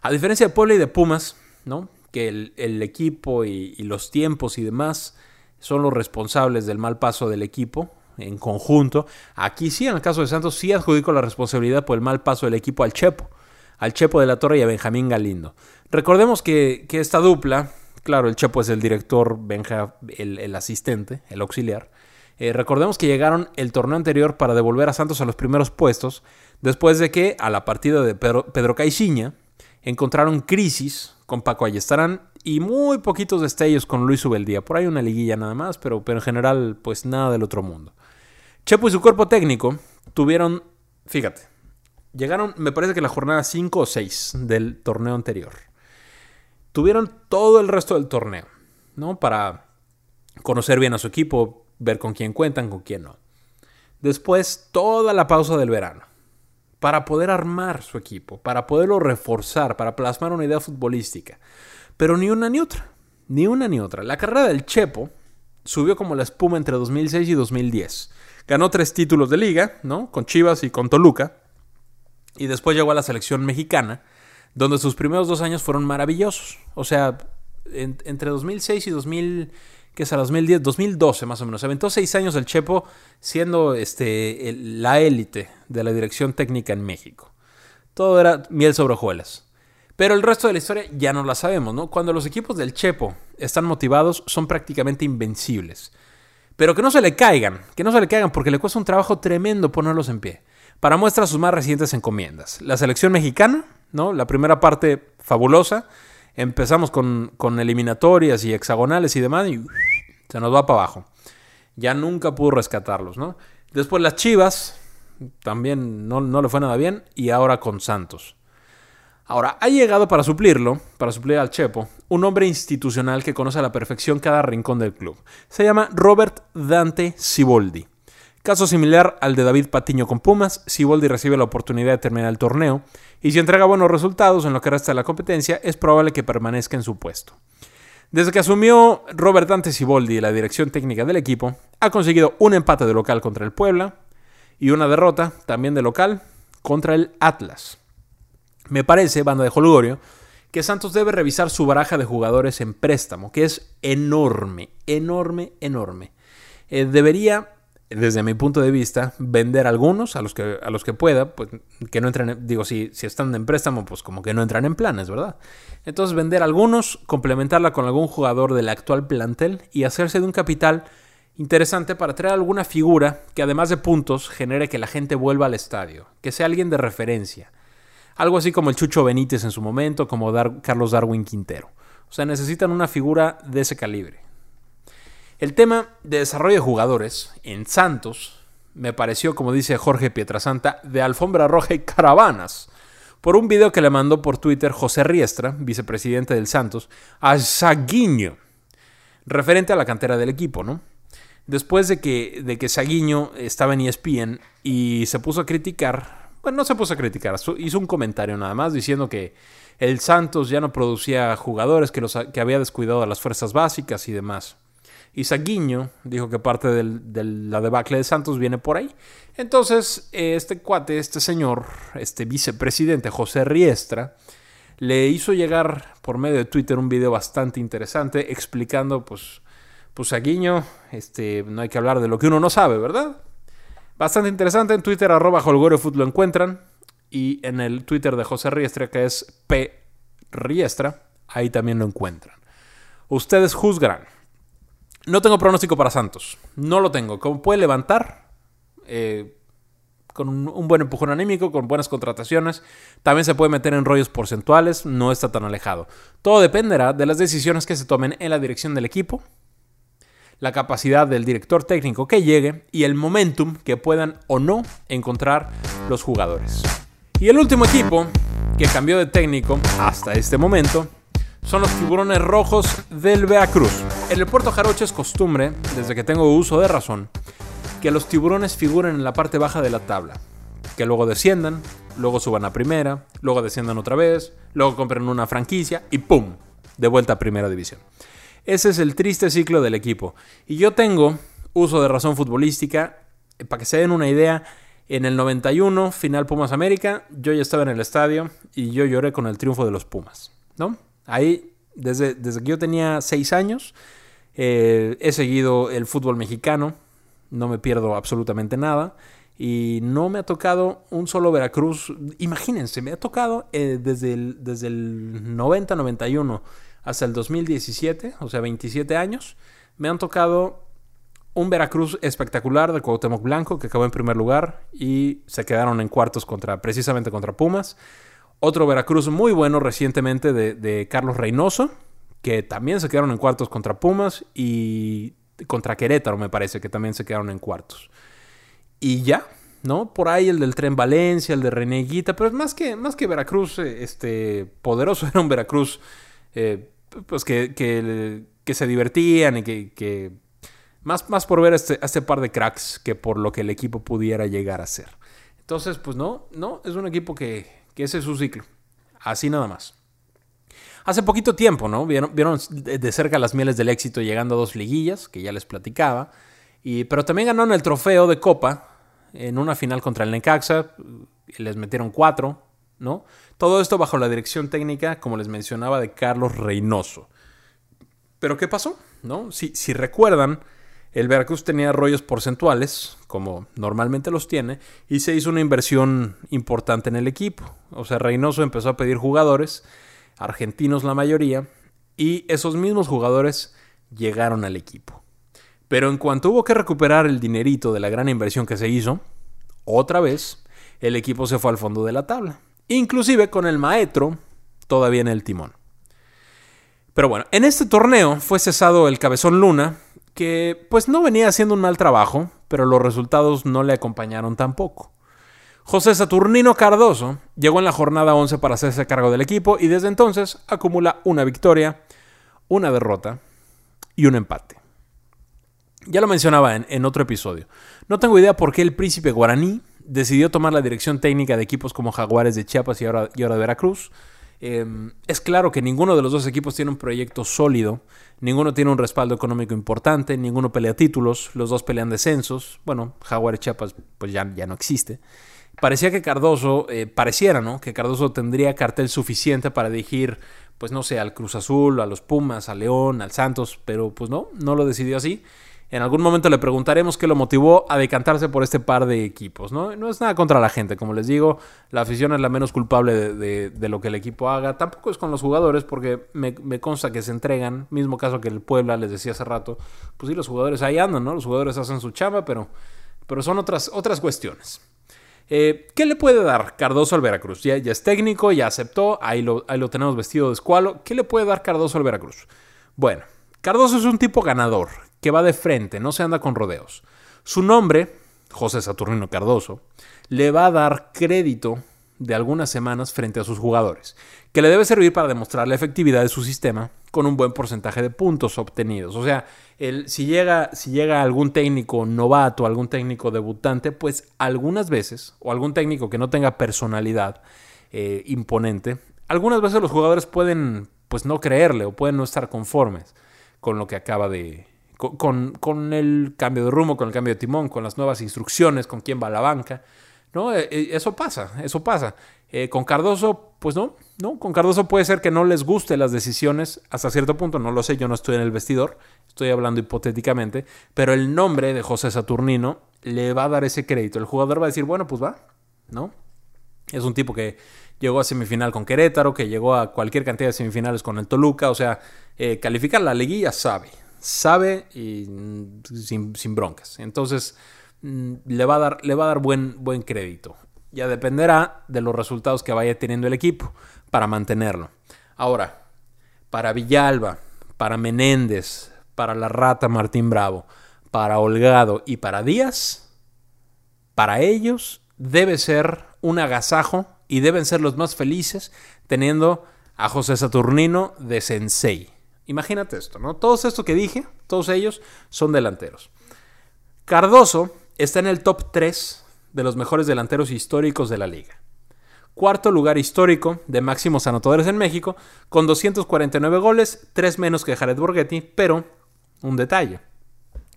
A diferencia de Puebla y de Pumas, ¿no? Que el, equipo y los tiempos y demás son los responsables del mal paso del equipo en conjunto. Aquí sí, en el caso de Santos, sí adjudico la responsabilidad por el mal paso del equipo al Chepo, al Chepo de la Torre y a Benjamín Galindo. Recordemos que, esta dupla, claro, el Chepo es el director, Benja el, asistente, el auxiliar. Eh, recordemos que llegaron el torneo anterior para devolver a Santos a los primeros puestos, después de que a la partida de Pedro, Pedro encontraron crisis con Paco Ayestarán y muy poquitos destellos con Luis Ubeldía. Por ahí una liguilla nada más, pero, pero en general, pues nada del otro mundo. Chepo y su cuerpo técnico tuvieron, fíjate, llegaron, me parece que la jornada 5 o 6 del torneo anterior. Tuvieron todo el resto del torneo, ¿no? Para conocer bien a su equipo, ver con quién cuentan, con quién no. Después, toda la pausa del verano, para poder armar su equipo, para poderlo reforzar, para plasmar una idea futbolística. Pero ni una ni otra, ni una ni otra. La carrera del Chepo subió como la espuma entre 2006 y 2010 Ganó tres títulos de liga, ¿no? Con Chivas y con Toluca. Y después llegó a la selección mexicana, donde sus primeros dos años fueron maravillosos. O sea, entre 2006 y 2000, ¿qué es a 2010? 2012 más o menos. Se aventó seis años el Chepo siendo este, la élite de la dirección técnica en México. Todo era miel sobre hojuelas. Pero el resto de la historia ya no la sabemos, ¿no? Cuando los equipos del Chepo están motivados, son prácticamente invencibles. Pero que no se le caigan, que no se le caigan porque le cuesta un trabajo tremendo ponerlos en pie. Para muestra sus más recientes encomiendas. La selección mexicana, ¿no? La primera parte fabulosa. Empezamos con, eliminatorias y hexagonales y demás y se nos va para abajo. Ya nunca pudo rescatarlos, ¿no? Después las Chivas, también no, no le fue nada bien. Y ahora con Santos. Ahora, ha llegado para suplirlo, para suplir al Chepo, un hombre institucional que conoce a la perfección cada rincón del club. Se llama Robert Dante Siboldi. Caso similar al de David Patiño con Pumas, Siboldi recibe la oportunidad de terminar el torneo y si entrega buenos resultados en lo que resta de la competencia, es probable que permanezca en su puesto. Desde que asumió Robert Dante Siboldi la dirección técnica del equipo, ha conseguido un empate de local contra el Puebla y una derrota también de local contra el Atlas. Me parece, banda de Holgorio, que Santos debe revisar su baraja de jugadores en préstamo, que es enorme, enorme, enorme. Eh, debería, desde mi punto de vista, vender algunos a los que, a los que pueda, pues que no entren, digo, si, si están en préstamo, pues como que no entran en planes, ¿verdad? Entonces vender algunos, complementarla con algún jugador del actual plantel y hacerse de un capital interesante para traer alguna figura que además de puntos genere que la gente vuelva al estadio, que sea alguien de referencia algo así como el Chucho Benítez en su momento, como Carlos Darwin Quintero. O sea, necesitan una figura de ese calibre. El tema de desarrollo de jugadores en Santos me pareció, como dice Jorge Pietrasanta, de alfombra roja y caravanas. Por un video que le mandó por Twitter José Riestra, vicepresidente del Santos, a Saguiño, referente a la cantera del equipo, ¿no? después de que, de que Saguiño estaba en ESPN y se puso a criticar, no se puso a criticar, hizo un comentario nada más diciendo que el Santos ya no producía jugadores, que, los, que había descuidado a las fuerzas básicas y demás. Y Saguiño dijo que parte de la debacle de Santos viene por ahí. Entonces, este cuate, este señor, este vicepresidente José Riestra, le hizo llegar por medio de Twitter un video bastante interesante explicando, pues, pues Saguiño, este, no hay que hablar de lo que uno no sabe, ¿verdad? Bastante interesante. En Twitter, arroba lo encuentran. Y en el Twitter de José Riestra, que es P. Riestra, ahí también lo encuentran. Ustedes juzgarán. No tengo pronóstico para Santos. No lo tengo. Como puede levantar, eh, con un, buen empujón anímico, con buenas contrataciones. También se puede meter en rollos porcentuales. No está tan alejado. Todo dependerá de las decisiones que se tomen en la dirección del equipo, la capacidad del director técnico que llegue y el momentum que puedan o no encontrar los jugadores. Y el último equipo que cambió de técnico hasta este momento son los tiburones rojos del Veracruz. En el puerto Jarocho es costumbre, desde que tengo uso de razón, que los tiburones figuren en la parte baja de la tabla. Que luego desciendan, luego suban a primera, luego desciendan otra vez, luego compren una franquicia y ¡pum! De vuelta a primera división. Ese es el triste ciclo del equipo. Y yo tengo uso de razón futbolística, eh, para que se den una idea, en el 91, final Pumas América, yo ya estaba en el estadio y yo lloré con el triunfo de los Pumas, ¿no? Ahí, desde, desde que yo tenía seis años, eh, he seguido el fútbol mexicano, no me pierdo absolutamente nada. Y no me ha tocado un solo Veracruz. Imagínense, me ha tocado eh, desde, el, desde el 90-91 hasta el 2017, o sea, 27 años. Me han tocado un Veracruz espectacular de Cuauhtémoc Blanco, que acabó en primer lugar y se quedaron en cuartos contra, precisamente contra Pumas. Otro Veracruz muy bueno recientemente de, Carlos Reynoso, que también se quedaron en cuartos contra Pumas y contra Querétaro, me parece que también se quedaron en cuartos. Y ya, ¿no? Por ahí el del Tren Valencia, el de Reneguita, pero más que, más que Veracruz eh, este, poderoso, era un Veracruz eh, pues que, que, se divertían y que, más, más por ver este, a este par de cracks que por lo que el equipo pudiera llegar a ser. Entonces, pues no, no, es un equipo que, que ese es su ciclo. Así nada más. Hace poquito tiempo, ¿no? Vieron, vieron de cerca las mieles del éxito llegando a dos liguillas, que ya les platicaba. Y, pero también ganaron el trofeo de Copa en una final contra el Necaxa. Les metieron cuatro, Todo esto bajo la dirección técnica, como les mencionaba, de Carlos Reynoso. Pero ¿qué pasó? ¿No? Si, si recuerdan, el Veracruz tenía rollos porcentuales, como normalmente los tiene, y se hizo una inversión importante en el equipo. O sea, Reynoso empezó a pedir jugadores, argentinos la mayoría, y esos mismos jugadores llegaron al equipo. Pero en cuanto hubo que recuperar el dinerito de la gran inversión que se hizo, otra vez el equipo se fue al fondo de la tabla, inclusive con el maestro todavía en el timón. Pero bueno, en este torneo fue cesado el Cabezón Luna, que pues no venía haciendo un mal trabajo, pero los resultados no le acompañaron tampoco. José Saturnino Cardoso llegó en la jornada 11 para hacerse cargo del equipo y desde entonces acumula una victoria, una derrota y un empate. Ya lo mencionaba en, otro episodio. No tengo idea por qué el príncipe guaraní decidió tomar la dirección técnica de equipos como Jaguares de Chiapas y ahora, y ahora de Veracruz. Em, es claro que ninguno de los dos equipos tiene un proyecto sólido, ninguno tiene un respaldo económico importante, ninguno pelea títulos, los dos pelean descensos. Bueno, Jaguar Chiapas pues ya, ya no existe. Parecía que Cardoso, eh, pareciera, ¿no? Que Cardoso tendría cartel suficiente para dirigir, pues no sé, al Cruz Azul, a los Pumas, al León, al Santos, pero pues no, no lo decidió así. En algún momento le preguntaremos qué lo motivó a decantarse por este par de equipos. ¿no? no es nada contra la gente, como les digo, la afición es la menos culpable de, lo que el equipo haga. Tampoco es con los jugadores, porque me, consta que se entregan. Mismo caso que el Puebla, les decía hace rato. Pues sí, los jugadores ahí andan, ¿no? Los jugadores hacen su chamba, pero, pero son otras, otras cuestiones. Eh, ¿Qué le puede dar Cardoso al Veracruz? Ya, ya es técnico, ya aceptó, ahí lo, ahí lo tenemos vestido de escualo. ¿Qué le puede dar Cardoso al Veracruz? Bueno, Cardoso es un tipo ganador, que va de frente, no se anda con rodeos. Su nombre, José Saturnino Cardoso, le va a dar crédito de algunas semanas frente a sus jugadores, que le debe servir para demostrar la efectividad de su sistema con un buen porcentaje de puntos obtenidos. O sea, si, llega, si llega algún técnico novato, algún técnico debutante, pues algunas veces, o algún técnico que no tenga personalidad eh, imponente, algunas veces los jugadores pueden pues no creerle o pueden no estar conformes con lo que acaba de... Con, con el cambio de rumbo, con el cambio de timón, con las nuevas instrucciones, con quién va a la banca. ¿no? Eh, eh, eso pasa, eso pasa. Eh, con Cardoso, pues no, no, con Cardoso puede ser que no les guste las decisiones hasta cierto punto, no lo sé, yo no estoy en el vestidor, estoy hablando hipotéticamente, pero el nombre de José Saturnino le va a dar ese crédito. El jugador va a decir, bueno, pues va, ¿no? Es un tipo que llegó a semifinal con Querétaro, que llegó a cualquier cantidad de semifinales con el Toluca, o sea, calificar la liguilla sabe, sabe y sin, sin broncas. Entonces, Mm, le va a dar, le va a dar buen, buen crédito. Ya dependerá de los resultados que vaya teniendo el equipo para mantenerlo. Ahora, para Villalba, para Menéndez, para la rata Martín Bravo, para Holgado y para Díaz, para ellos debe ser un agasajo y deben ser los más felices teniendo a José Saturnino de Sensei. Imagínate esto, ¿no? Todos estos que dije, todos ellos son delanteros. Cardoso está en el top 3 de los mejores delanteros históricos de la liga. Cuarto lugar histórico de máximos anotadores en México, con 249 goles, 3 menos que Jared Borghetti, pero un detalle.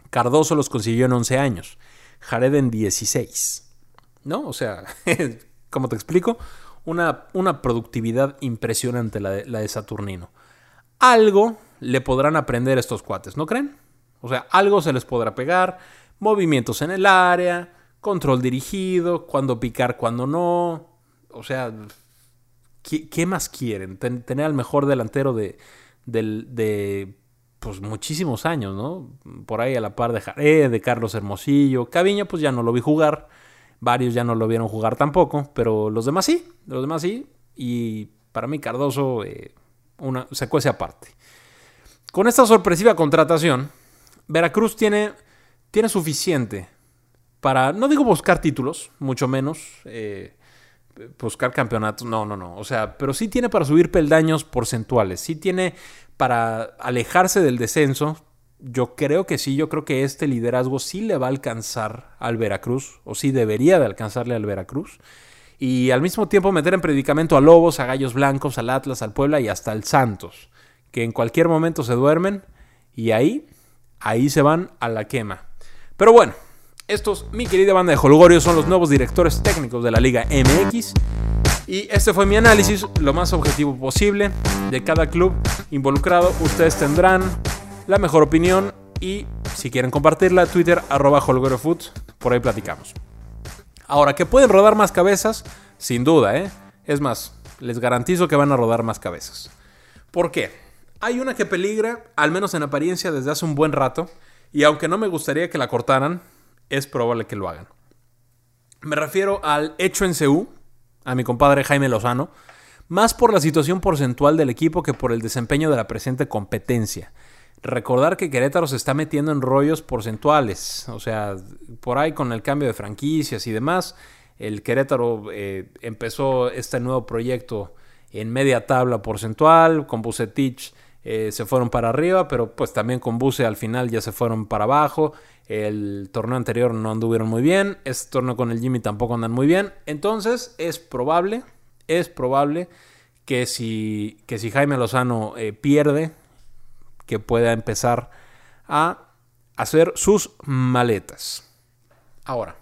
Cardoso los consiguió en 11 años, Jared en 16. ¿No? O sea, como te explico, una, una productividad impresionante la de, la de Saturnino. Algo le podrán aprender estos cuates, ¿no creen? O sea, algo se les podrá pegar movimientos en el área, control dirigido, cuándo picar, cuándo no. O sea, ¿qué, más quieren? tener al mejor delantero de, de, pues, muchísimos años, ¿no? Por ahí a la par de Jaré, de Carlos Hermosillo. Caviño, pues ya no lo vi jugar. Varios ya no lo vieron jugar tampoco, pero los demás sí, los demás sí. Y para mí Cardoso eh, una, se cuece aparte. Con esta sorpresiva contratación, Veracruz tiene tiene suficiente para, no digo buscar títulos, mucho menos eh, buscar campeonatos, no, no, no, o sea, pero sí tiene para subir peldaños porcentuales, sí tiene para alejarse del descenso. Yo creo que sí, yo creo que este liderazgo sí le va a alcanzar al Veracruz, o sí debería de alcanzarle al Veracruz. Y al mismo tiempo meter en predicamento a Lobos, a Gallos Blancos, al Atlas, al Puebla y hasta al Santos, que en cualquier momento se duermen y ahí, ahí se van a la quema. Pero bueno, estos, mi querida banda de Holgorio, son los nuevos directores técnicos de la Liga MX. Y este fue mi análisis, lo más objetivo posible, de cada club involucrado. Ustedes tendrán la mejor opinión y si quieren compartirla, Twitter arroba HolgorioFoot, por ahí platicamos. Ahora, que pueden rodar más cabezas, sin duda, ¿eh? Es más, les garantizo que van a rodar más cabezas. ¿Por qué? Hay una que peligra, al menos en apariencia, desde hace un buen rato, y aunque no me gustaría que la cortaran, es probable que lo hagan. Me refiero al hecho en CU, a mi compadre Jaime Lozano, más por la situación porcentual del equipo que por el desempeño de la presente competencia. Recordar que Querétaro se está metiendo en rollos porcentuales, o sea, por ahí con el cambio de franquicias y demás, el Querétaro eh, empezó este nuevo proyecto en media tabla porcentual, con Bucetich eh, se fueron para arriba, pero pues también con Buse al final ya se fueron para abajo. El torneo anterior no anduvieron muy bien, este torneo con el Jimmy tampoco andan muy bien. Entonces es probable, es probable que si, que si Jaime Lozano eh, pierde, que pueda empezar a hacer sus maletas. Ahora,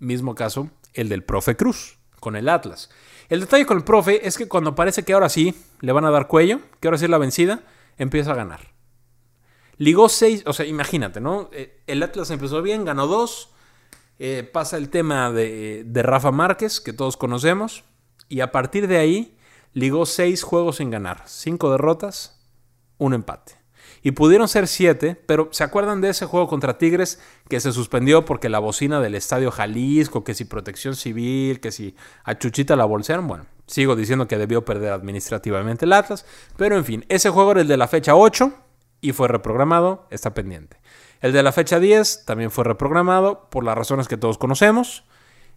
mismo caso, el del profe Cruz con el Atlas. El detalle con el profe es que cuando parece que ahora sí le van a dar cuello, que ahora sí es la vencida, empieza a ganar. Ligó seis, o sea, imagínate, ¿no? Eh, el Atlas empezó bien, ganó dos. Eh, pasa el tema de, de, Rafa Márquez, que todos conocemos. Y a partir de ahí, ligó seis juegos sin ganar. Cinco derrotas, un empate y pudieron ser siete, pero ¿se acuerdan de ese juego contra Tigres que se suspendió porque la bocina del Estadio Jalisco, que si protección civil, que si a Chuchita la bolsearon? Bueno, sigo diciendo que debió perder administrativamente el Atlas, pero en fin, ese juego era el de la fecha 8 y fue reprogramado, está pendiente. El de la fecha 10 también fue reprogramado por las razones que todos conocemos.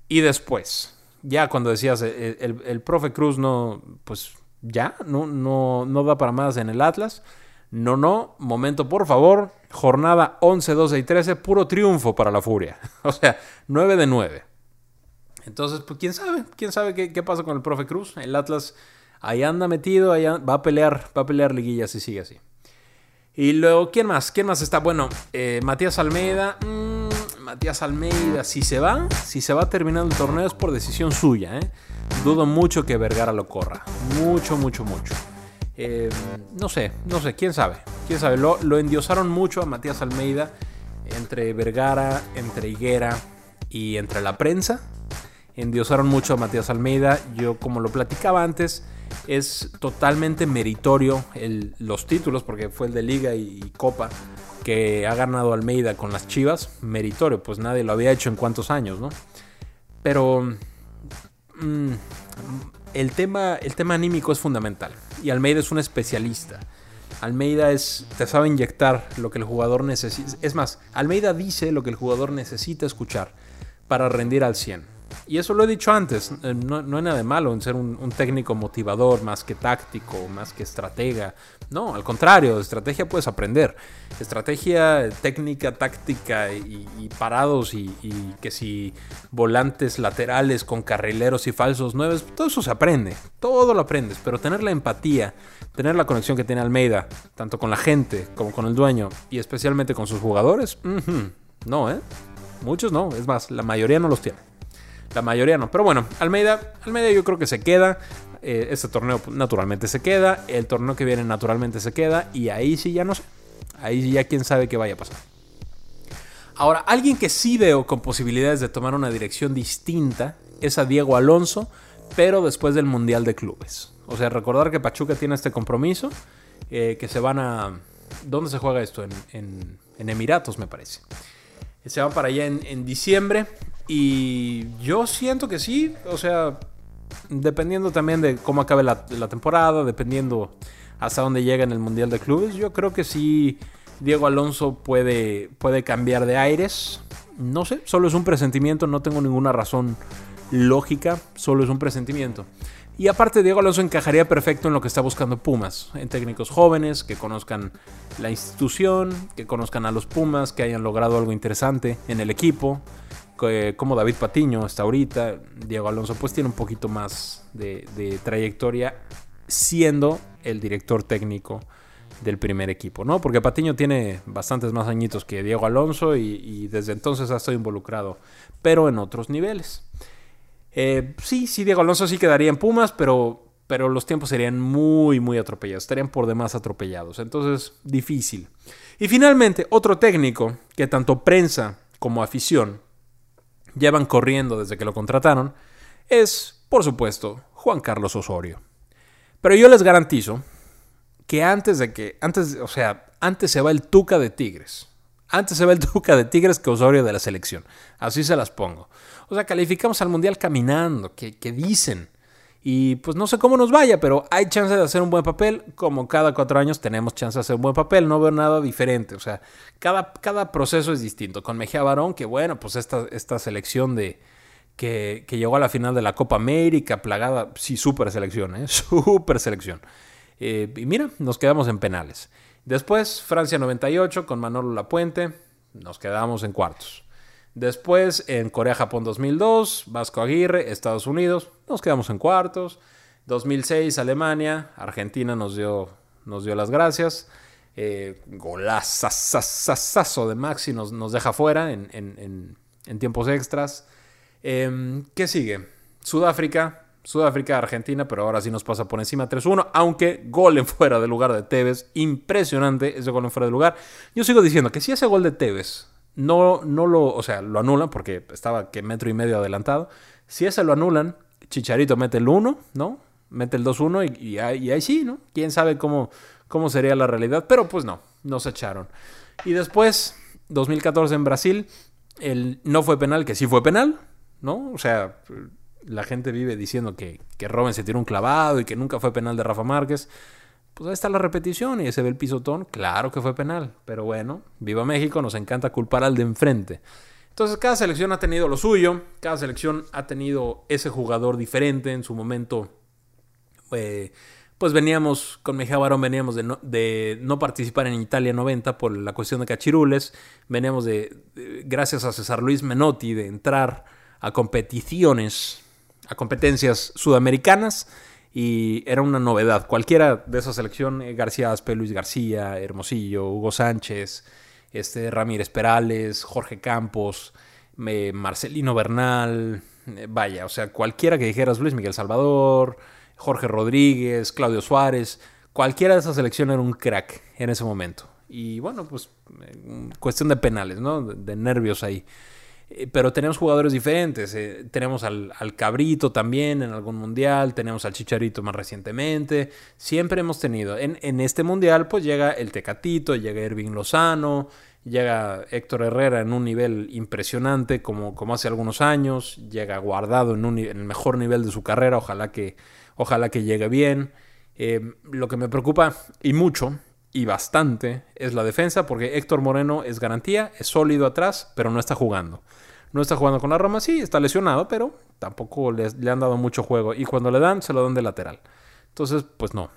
Y después, ya cuando decías, eh, el, el, profe Cruz no, pues ya, no, no, no da para más en el Atlas. No, no, momento por favor. Jornada 11, 12 y 13, puro triunfo para la Furia. O sea, 9 de 9. Entonces, pues quién sabe, quién sabe qué, pasa con el profe Cruz. El Atlas ahí anda metido, ahí va a pelear, va a pelear liguilla si sigue así. Y luego, ¿quién más? ¿Quién más está? Bueno, eh, Matías Almeida. Mmm, Matías Almeida, si se va, si se va terminando el torneo es por decisión suya, ¿eh? Dudo mucho que Vergara lo corra. Mucho, mucho, mucho. Eh, no sé, no sé, quién sabe. Quién sabe. Lo, lo, endiosaron mucho a Matías Almeida entre Vergara, entre Higuera y entre la prensa. Endiosaron mucho a Matías Almeida. Yo, como lo platicaba antes, es totalmente meritorio el, los títulos, porque fue el de Liga y, Copa que ha ganado Almeida con las Chivas. Meritorio, pues nadie lo había hecho en cuántos años, ¿no? Pero mm, el, tema, el tema anímico es fundamental. Y Almeida es un especialista. Almeida es, te sabe inyectar lo que el jugador necesita. Es más, Almeida dice lo que el jugador necesita escuchar para rendir al 100. Y eso lo he dicho antes, eh, no, no hay nada de malo en ser un, técnico motivador más que táctico, más que estratega. No, al contrario, estrategia puedes aprender. Estrategia, técnica, táctica y, parados y, que si volantes laterales con carrileros y falsos nueve, todo eso se aprende, todo lo aprendes, pero tener la empatía, tener la conexión que tiene Almeida, tanto con la gente como con el dueño y especialmente con sus jugadores, no, ¿eh? Muchos no, es más, la mayoría no los tiene. La mayoría no. Pero bueno, Almeida, Almeida yo creo que se queda. Eh, este torneo naturalmente se queda. El torneo que viene naturalmente se queda. Y ahí sí ya no sé. Ahí sí ya quién sabe qué vaya a pasar. Ahora, alguien que sí veo con posibilidades de tomar una dirección distinta es a Diego Alonso, pero después del Mundial de Clubes. O sea, recordar que Pachuca tiene este compromiso, eh, que se van a... ¿Dónde se juega esto? En, Emiratos, me parece. Se van para allá en, en diciembre y yo siento que sí, o sea, dependiendo también de cómo acabe la, temporada, dependiendo hasta dónde llega en el Mundial de Clubes, yo creo que sí Diego Alonso puede, puede cambiar de aires. No sé, solo es un presentimiento, no tengo ninguna razón lógica, solo es un presentimiento. Y aparte, Diego Alonso encajaría perfecto en lo que está buscando Pumas, en técnicos jóvenes que conozcan la institución, que conozcan a los Pumas, que hayan logrado algo interesante en el equipo, como David Patiño hasta ahorita, Diego Alonso pues tiene un poquito más de, trayectoria siendo el director técnico del primer equipo, ¿no? Porque Patiño tiene bastantes más añitos que Diego Alonso y, desde entonces ha estado involucrado, pero en otros niveles. Eh, sí, sí, Diego Alonso sí quedaría en Pumas, pero, pero los tiempos serían muy, muy atropellados, estarían por demás atropellados, entonces difícil. Y finalmente, otro técnico que tanto prensa como afición llevan corriendo desde que lo contrataron, es, por supuesto, Juan Carlos Osorio. Pero yo les garantizo que antes de que, antes, o sea, antes se va el Tuca de Tigres. Antes se va el Tuca de Tigres que Osorio de la selección. Así se las pongo. O sea, calificamos al Mundial caminando, que, que dicen. Y pues no sé cómo nos vaya, pero hay chance de hacer un buen papel. Como cada cuatro años tenemos chance de hacer un buen papel. No veo nada diferente. O sea, cada, cada proceso es distinto. Con Mejía Barón, que bueno, pues esta, esta selección de que, llegó a la final de la Copa América, plagada, sí, súper selección, ¿eh? Súper selección. Eh, y mira, nos quedamos en penales. Después, Francia 98 con Manolo Lapuente, nos quedamos en cuartos. Después en Corea-Japón 2002, Vasco Aguirre, Estados Unidos, nos quedamos en cuartos. 2006 Alemania, Argentina nos dio, nos dio las gracias. Eh, golazazazazo de Maxi nos, nos deja fuera en, tiempos extras. Em, ¿Qué sigue? Sudáfrica, Sudáfrica, Argentina, pero ahora sí nos pasa por encima 3-1, aunque gol en fuera de lugar de Tevez, impresionante ese gol en fuera de lugar. Yo sigo diciendo que si ese gol de Tevez no, no lo, o sea, lo anulan porque estaba que metro y medio adelantado. Si ese lo anulan, Chicharito mete el 1, ¿no? Mete el 2-1 y, ahí, sí, ¿no? Quién sabe cómo, cómo sería la realidad, pero pues no, nos echaron. Y después, 2014 en Brasil, el no fue penal, que sí fue penal, ¿no? O sea, la gente vive diciendo que, que Robin se tiró un clavado y que nunca fue penal de Rafa Márquez. Pues ahí está la repetición y ese ve el pisotón. Claro que fue penal, pero bueno, viva México, nos encanta culpar al de enfrente. Entonces cada selección ha tenido lo suyo, cada selección ha tenido ese jugador diferente en su momento. Eh, pues veníamos, con Mejía Barón veníamos de no, de no, participar en Italia 90 por la cuestión de cachirules, veníamos de, de, gracias a César Luis Menotti, de entrar a competiciones, a competencias sudamericanas y era una novedad. Cualquiera de esa selección, eh, García Aspe, Luis García, Hermosillo, Hugo Sánchez, este, Ramírez Perales, Jorge Campos, eh, Marcelino Bernal, eh, vaya, o sea, cualquiera que dijeras Luis Miguel Salvador, Jorge Rodríguez, Claudio Suárez, cualquiera de esas selecciones era un crack en ese momento. Y bueno, pues cuestión de penales, ¿no? De nervios ahí. Eh, pero tenemos jugadores diferentes. Eh, tenemos al, al, Cabrito también en algún mundial, tenemos al Chicharito más recientemente. Siempre hemos tenido. En, en, este mundial, pues llega el Tecatito, llega Irving Lozano, llega Héctor Herrera en un nivel impresionante como, como hace algunos años, llega guardado en, un, el mejor nivel de su carrera. Ojalá que, ojalá que llegue bien. Eh, lo que me preocupa y mucho y bastante es la defensa, porque Héctor Moreno es garantía, es sólido atrás, pero no está jugando. No está jugando con la Roma, sí, está lesionado, pero tampoco le, le, han dado mucho juego. Y cuando le dan, se lo dan de lateral. Entonces, pues no.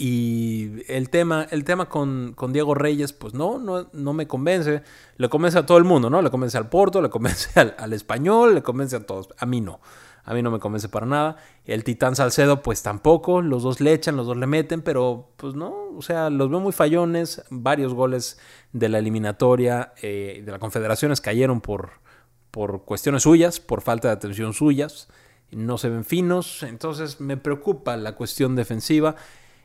Y el tema, el tema con, con Diego Reyes, pues no, no, no, me convence. Le convence a todo el mundo, ¿no? Le convence al Porto, le convence al, al español, le convence a todos. A mí no. A mí no me convence para nada. El Titán Salcedo, pues tampoco. Los dos le echan, los dos le meten, pero pues no. O sea, los veo muy fallones. Varios goles de la eliminatoria eh, de las confederaciones cayeron por, por cuestiones suyas, por falta de atención suyas. No se ven finos. Entonces me preocupa la cuestión defensiva.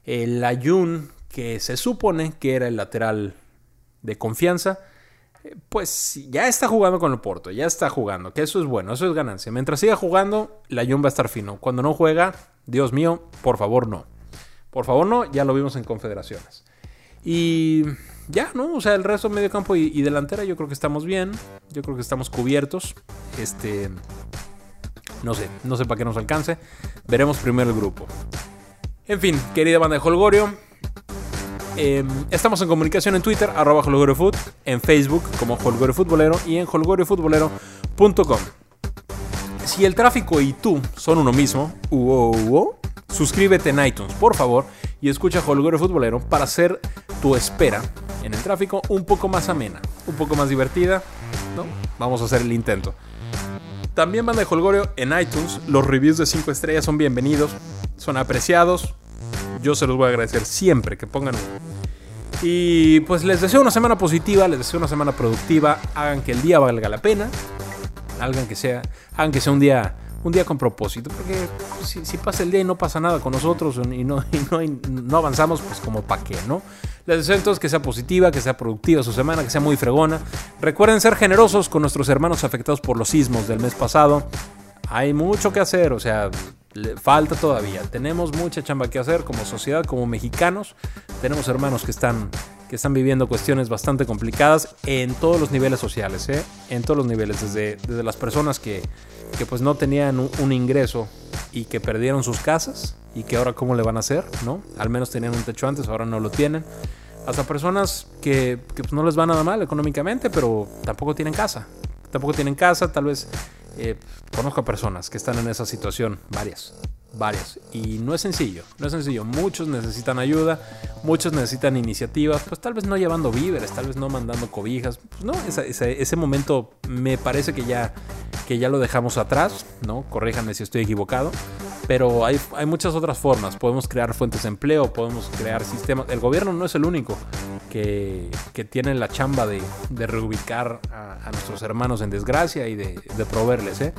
El Ayun, que se supone que era el lateral de confianza, pues ya está jugando con el Porto, ya está jugando, que eso es bueno, eso es ganancia. Mientras siga jugando, la Jun va a estar fino. Cuando no juega, Dios mío, por favor no. Por favor no, ya lo vimos en confederaciones. Y ya, ¿no? O sea, el resto medio campo y, delantera yo creo que estamos bien, yo creo que estamos cubiertos. Este, no sé, no sé para qué nos alcance. Veremos primero el grupo. En fin, querida banda de Holgorio, eh, estamos en comunicación en Twitter, arroba holgoriofood, en Facebook como Holgorio Futbolero y en holgoriofutbolero.com. Si el tráfico y tú son uno mismo, suscríbete en iTunes, por favor, y escucha Holgorio Futbolero para hacer tu espera en el tráfico un poco más amena, un poco más divertida. ¿no? Vamos a hacer el intento. También van de Holgorio en iTunes. Los reviews de 5 estrellas son bienvenidos, son apreciados, yo se los voy a agradecer siempre que pongan. Y pues les deseo una semana positiva, les deseo una semana productiva. Hagan que el día valga la pena. Hagan que sea, hagan que sea un día, un día con propósito. Porque si, pasa el día y no pasa nada con nosotros y no, no avanzamos, pues como pa' qué, ¿no? Les deseo entonces que sea positiva, que sea productiva su semana, que sea muy fregona. Recuerden ser generosos con nuestros hermanos afectados por los sismos del mes pasado. Hay mucho que hacer, o sea, le falta todavía. Tenemos mucha chamba que hacer como sociedad, como mexicanos. Tenemos hermanos que están, que están viviendo cuestiones bastante complicadas en todos los niveles sociales, ¿eh? en todos los niveles, desde, desde las personas que, que pues no tenían un, ingreso y que perdieron sus casas y que ahora cómo le van a hacer, ¿no? Al menos tenían un techo antes, ahora no lo tienen. Hasta personas que, que pues no les va nada mal económicamente, pero tampoco tienen casa. Tampoco tienen casa, tal vez eh, conozco personas que están en esa situación, varias, varias. Y no es sencillo, no es sencillo. Muchos necesitan ayuda, muchos necesitan iniciativas, pues tal vez no llevando víveres, tal vez no mandando cobijas. Pues no, ese, ese, ese momento me parece que ya, que ya lo dejamos atrás, ¿no? Corríjanme si estoy equivocado. Pero hay, hay muchas otras formas. Podemos crear fuentes de empleo, podemos crear sistemas. El gobierno no es el único que, que tiene la chamba de, de reubicar a, a, nuestros hermanos en desgracia y de, de proveerles. ¿eh?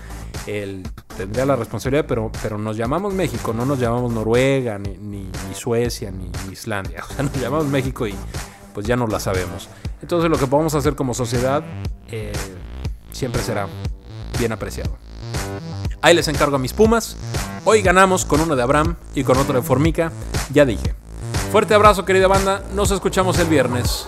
Él tendría la responsabilidad, pero, pero nos llamamos México, no nos llamamos Noruega, ni, Suecia, ni, Islandia. O sea, nos llamamos México y pues ya no la sabemos. Entonces lo que podemos hacer como sociedad eh, siempre será bien apreciado. Ahí les encargo a mis Pumas. Hoy ganamos con uno de Abraham y con otro de Formica. Ya dije. Fuerte abrazo querida banda. Nos escuchamos el viernes.